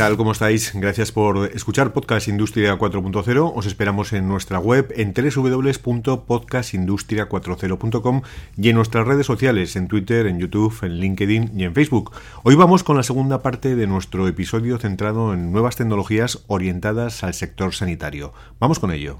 Tal? ¿Cómo estáis? Gracias por escuchar Podcast Industria 4.0. Os esperamos en nuestra web en www.podcastindustria40.com y en nuestras redes sociales, en Twitter, en YouTube, en LinkedIn y en Facebook. Hoy vamos con la segunda parte de nuestro episodio centrado en nuevas tecnologías orientadas al sector sanitario. Vamos con ello.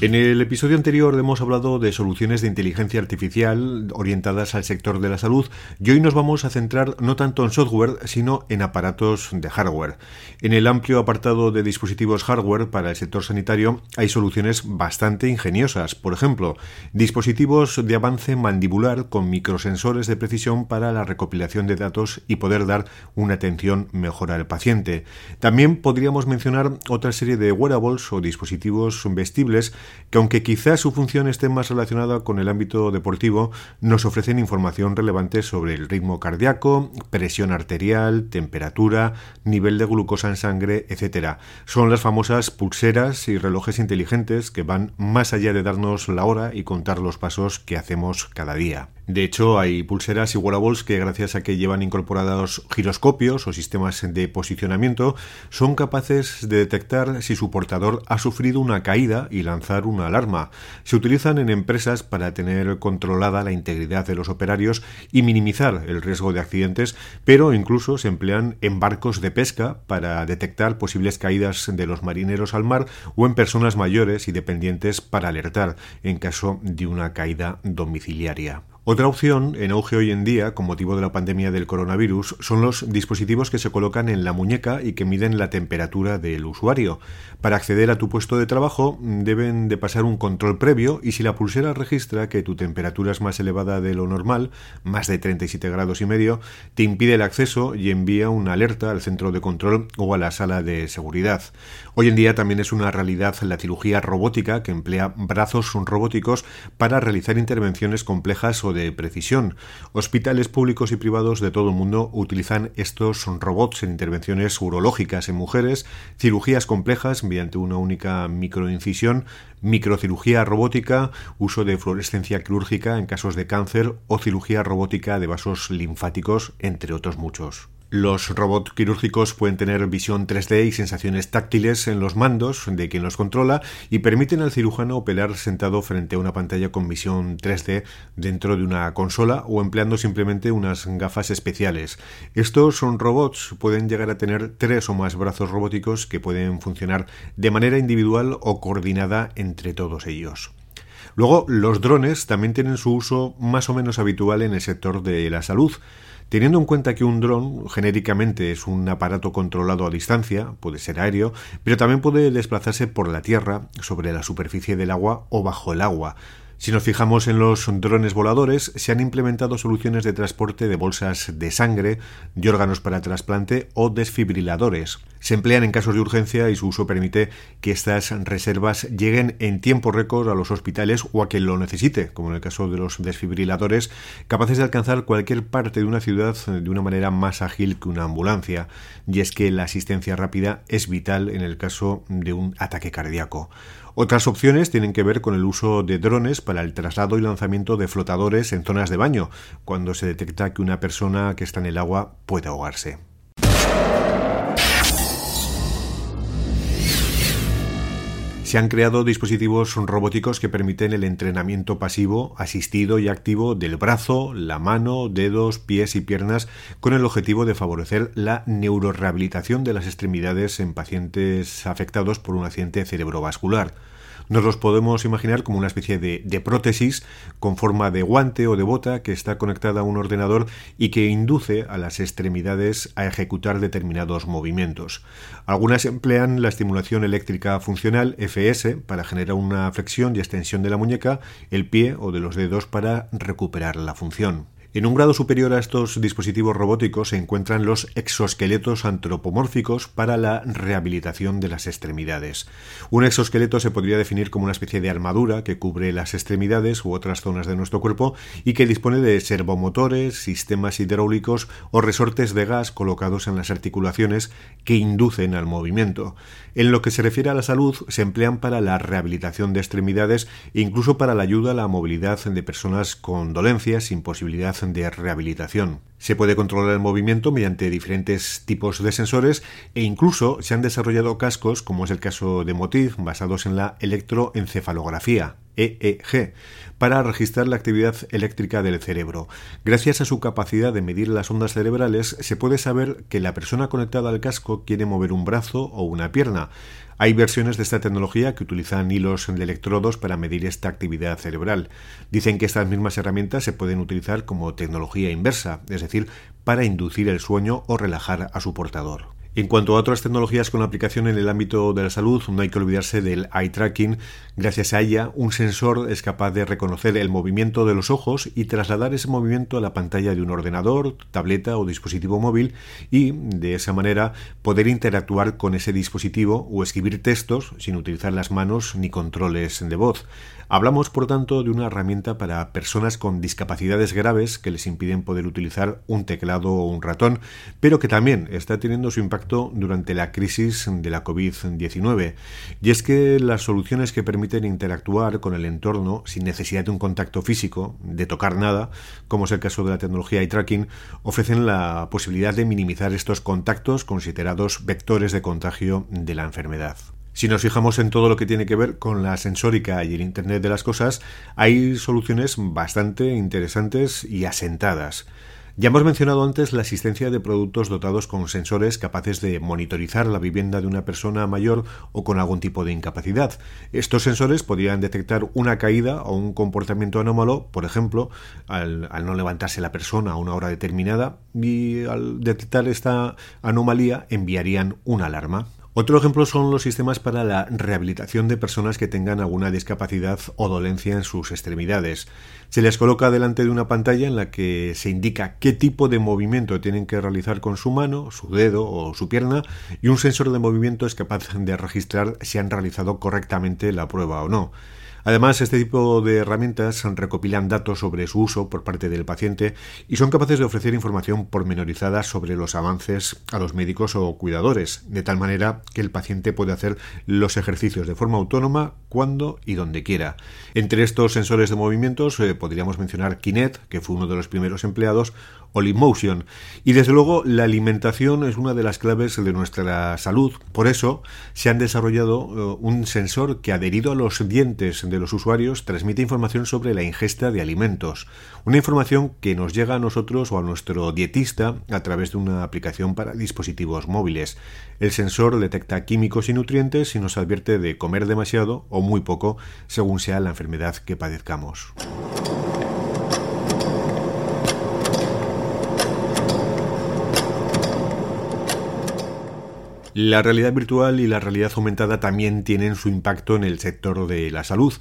En el episodio anterior hemos hablado de soluciones de inteligencia artificial orientadas al sector de la salud y hoy nos vamos a centrar no tanto en software sino en aparatos de hardware. En el amplio apartado de dispositivos hardware para el sector sanitario hay soluciones bastante ingeniosas. Por ejemplo, dispositivos de avance mandibular con microsensores de precisión para la recopilación de datos y poder dar una atención mejor al paciente. También podríamos mencionar otra serie de wearables o dispositivos vestibles que aunque quizás su función esté más relacionada con el ámbito deportivo, nos ofrecen información relevante sobre el ritmo cardíaco, presión arterial, temperatura, nivel de glucosa en sangre, etc. Son las famosas pulseras y relojes inteligentes que van más allá de darnos la hora y contar los pasos que hacemos cada día. De hecho, hay pulseras y wearables que gracias a que llevan incorporados giroscopios o sistemas de posicionamiento, son capaces de detectar si su portador ha sufrido una caída y lanzar una alarma. Se utilizan en empresas para tener controlada la integridad de los operarios y minimizar el riesgo de accidentes, pero incluso se emplean en barcos de pesca para detectar posibles caídas de los marineros al mar o en personas mayores y dependientes para alertar en caso de una caída domiciliaria. Otra opción, en auge hoy en día, con motivo de la pandemia del coronavirus, son los dispositivos que se colocan en la muñeca y que miden la temperatura del usuario. Para acceder a tu puesto de trabajo deben de pasar un control previo y si la pulsera registra que tu temperatura es más elevada de lo normal, más de 37 grados y medio, te impide el acceso y envía una alerta al centro de control o a la sala de seguridad. Hoy en día también es una realidad la cirugía robótica que emplea brazos robóticos para realizar intervenciones complejas o de precisión. Hospitales públicos y privados de todo el mundo utilizan estos robots en intervenciones urológicas en mujeres, cirugías complejas mediante una única microincisión, microcirugía robótica, uso de fluorescencia quirúrgica en casos de cáncer o cirugía robótica de vasos linfáticos, entre otros muchos. Los robots quirúrgicos pueden tener visión 3D y sensaciones táctiles en los mandos de quien los controla y permiten al cirujano operar sentado frente a una pantalla con visión 3D dentro de una consola o empleando simplemente unas gafas especiales. Estos son robots pueden llegar a tener tres o más brazos robóticos que pueden funcionar de manera individual o coordinada entre todos ellos. Luego, los drones también tienen su uso más o menos habitual en el sector de la salud. Teniendo en cuenta que un dron genéricamente es un aparato controlado a distancia, puede ser aéreo, pero también puede desplazarse por la tierra, sobre la superficie del agua o bajo el agua. Si nos fijamos en los drones voladores, se han implementado soluciones de transporte de bolsas de sangre, de órganos para trasplante o desfibriladores. Se emplean en casos de urgencia y su uso permite que estas reservas lleguen en tiempo récord a los hospitales o a quien lo necesite, como en el caso de los desfibriladores, capaces de alcanzar cualquier parte de una ciudad de una manera más ágil que una ambulancia. Y es que la asistencia rápida es vital en el caso de un ataque cardíaco. Otras opciones tienen que ver con el uso de drones para el traslado y lanzamiento de flotadores en zonas de baño, cuando se detecta que una persona que está en el agua puede ahogarse. Se han creado dispositivos robóticos que permiten el entrenamiento pasivo, asistido y activo del brazo, la mano, dedos, pies y piernas con el objetivo de favorecer la neurorehabilitación de las extremidades en pacientes afectados por un accidente cerebrovascular. Nos los podemos imaginar como una especie de, prótesis con forma de guante o de bota que está conectada a un ordenador y que induce a las extremidades a ejecutar determinados movimientos. Algunas emplean la estimulación eléctrica funcional FS para generar una flexión y extensión de la muñeca, el pie o de los dedos para recuperar la función. En un grado superior a estos dispositivos robóticos se encuentran los exoesqueletos antropomórficos para la rehabilitación de las extremidades. Un exoesqueleto se podría definir como una especie de armadura que cubre las extremidades u otras zonas de nuestro cuerpo y que dispone de servomotores, sistemas hidráulicos o resortes de gas colocados en las articulaciones que inducen al movimiento. En lo que se refiere a la salud, se emplean para la rehabilitación de extremidades e incluso para la ayuda a la movilidad de personas con dolencias sin posibilidad de rehabilitación. Se puede controlar el movimiento mediante diferentes tipos de sensores e incluso se han desarrollado cascos, como es el caso de Motiv, basados en la electroencefalografía, EEG, para registrar la actividad eléctrica del cerebro. Gracias a su capacidad de medir las ondas cerebrales, se puede saber que la persona conectada al casco quiere mover un brazo o una pierna. Hay versiones de esta tecnología que utilizan hilos de electrodos para medir esta actividad cerebral. Dicen que estas mismas herramientas se pueden utilizar como tecnología inversa, es decir, para inducir el sueño o relajar a su portador. En cuanto a otras tecnologías con aplicación en el ámbito de la salud, no hay que olvidarse del eye tracking. Gracias a ella, un sensor es capaz de reconocer el movimiento de los ojos y trasladar ese movimiento a la pantalla de un ordenador, tableta o dispositivo móvil y, de esa manera, poder interactuar con ese dispositivo o escribir textos sin utilizar las manos ni controles de voz. Hablamos, por tanto, de una herramienta para personas con discapacidades graves que les impiden poder utilizar un teclado o un ratón, pero que también está teniendo su impacto durante la crisis de la COVID-19. Y es que las soluciones que permiten interactuar con el entorno sin necesidad de un contacto físico, de tocar nada, como es el caso de la tecnología eye tracking, ofrecen la posibilidad de minimizar estos contactos considerados vectores de contagio de la enfermedad. Si nos fijamos en todo lo que tiene que ver con la sensórica y el Internet de las Cosas, hay soluciones bastante interesantes y asentadas. Ya hemos mencionado antes la existencia de productos dotados con sensores capaces de monitorizar la vivienda de una persona mayor o con algún tipo de incapacidad. Estos sensores podrían detectar una caída o un comportamiento anómalo, por ejemplo, al, al, no levantarse la persona a una hora determinada y al detectar esta anomalía enviarían una alarma. Otro ejemplo son los sistemas para la rehabilitación de personas que tengan alguna discapacidad o dolencia en sus extremidades. Se les coloca delante de una pantalla en la que se indica qué tipo de movimiento tienen que realizar con su mano, su dedo o su pierna y un sensor de movimiento es capaz de registrar si han realizado correctamente la prueba o no. Además, este tipo de herramientas recopilan datos sobre su uso por parte del paciente y son capaces de ofrecer información pormenorizada sobre los avances a los médicos o cuidadores, de tal manera que el paciente puede hacer los ejercicios de forma autónoma cuando y donde quiera. Entre estos sensores de movimientos eh, podríamos mencionar Kinet, que fue uno de los primeros empleados, o Motion. Y desde luego la alimentación es una de las claves de nuestra salud. Por eso se han desarrollado eh, un sensor que adherido a los dientes de los usuarios transmite información sobre la ingesta de alimentos, una información que nos llega a nosotros o a nuestro dietista a través de una aplicación para dispositivos móviles. El sensor detecta químicos y nutrientes y nos advierte de comer demasiado o muy poco según sea la enfermedad que padezcamos. La realidad virtual y la realidad aumentada también tienen su impacto en el sector de la salud.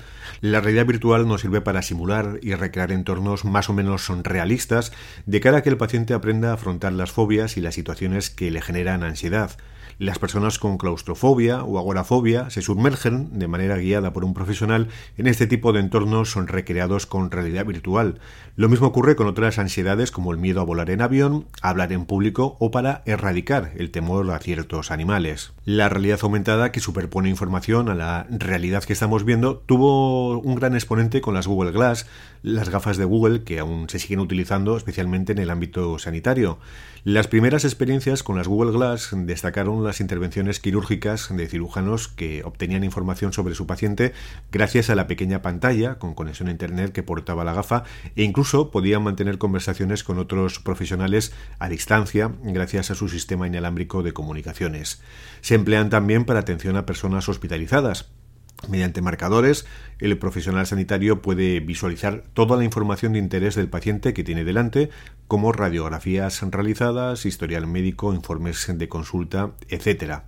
La realidad virtual nos sirve para simular y recrear entornos más o menos realistas de cara a que el paciente aprenda a afrontar las fobias y las situaciones que le generan ansiedad. Las personas con claustrofobia o agorafobia se sumergen de manera guiada por un profesional en este tipo de entornos son recreados con realidad virtual. Lo mismo ocurre con otras ansiedades como el miedo a volar en avión, a hablar en público o para erradicar el temor a ciertos animales. La realidad aumentada que superpone información a la realidad que estamos viendo tuvo un gran exponente con las Google Glass, las gafas de Google que aún se siguen utilizando especialmente en el ámbito sanitario. Las primeras experiencias con las Google Glass destacaron las intervenciones quirúrgicas de cirujanos que obtenían información sobre su paciente gracias a la pequeña pantalla con conexión a Internet que portaba la gafa e incluso podían mantener conversaciones con otros profesionales a distancia gracias a su sistema inalámbrico de comunicaciones. Emplean también para atención a personas hospitalizadas, Mediante marcadores, el profesional sanitario puede visualizar toda la información de interés del paciente que tiene delante, como radiografías realizadas, historial médico, informes de consulta, etc.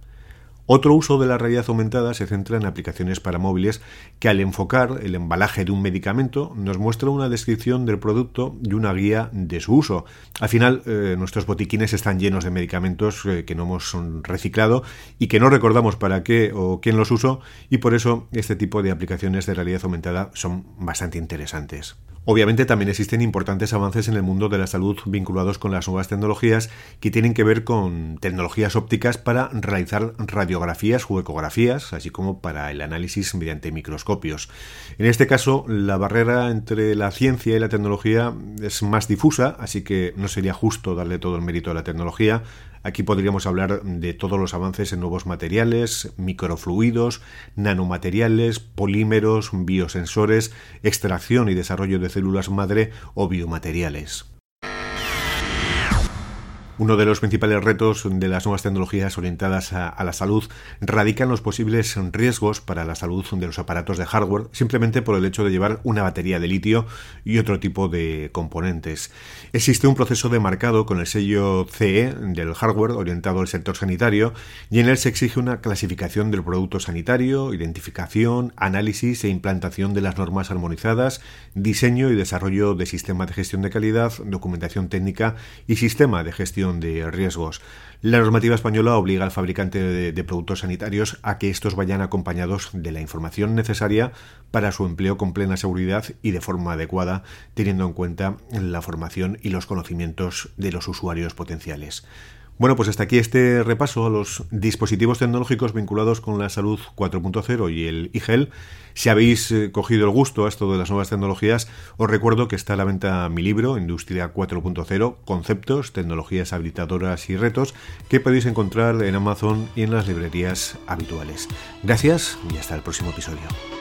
Otro uso de la realidad aumentada se centra en aplicaciones para móviles que al enfocar el embalaje de un medicamento nos muestra una descripción del producto y una guía de su uso. Al final, eh, nuestros botiquines están llenos de medicamentos eh, que no hemos reciclado y que no recordamos para qué o quién los usó y por eso este tipo de aplicaciones de realidad aumentada son bastante interesantes. Obviamente también existen importantes avances en el mundo de la salud vinculados con las nuevas tecnologías que tienen que ver con tecnologías ópticas para realizar radiografías o ecografías, así como para el análisis mediante microscopios. En este caso, la barrera entre la ciencia y la tecnología es más difusa, así que no sería justo darle todo el mérito a la tecnología, Aquí podríamos hablar de todos los avances en nuevos materiales, microfluidos, nanomateriales, polímeros, biosensores, extracción y desarrollo de células madre o biomateriales. Uno de los principales retos de las nuevas tecnologías orientadas a, la salud radica en los posibles riesgos para la salud de los aparatos de hardware simplemente por el hecho de llevar una batería de litio y otro tipo de componentes. Existe un proceso de marcado con el sello CE del hardware orientado al sector sanitario y en él se exige una clasificación del producto sanitario, identificación, análisis e implantación de las normas armonizadas, diseño y desarrollo de sistema de gestión de calidad, documentación técnica y sistema de gestión de riesgos. La normativa española obliga al fabricante de, productos sanitarios a que estos vayan acompañados de la información necesaria para su empleo con plena seguridad y de forma adecuada, teniendo en cuenta la formación y los conocimientos de los usuarios potenciales. Bueno, pues hasta aquí este repaso a los dispositivos tecnológicos vinculados con la salud 4.0 y el IGEL. Si habéis eh, cogido el gusto a esto de las nuevas tecnologías, os recuerdo que está a la venta mi libro, Industria 4.0, Conceptos, Tecnologías Habilitadoras y Retos, que podéis encontrar en Amazon y en las librerías habituales. Gracias y hasta el próximo episodio.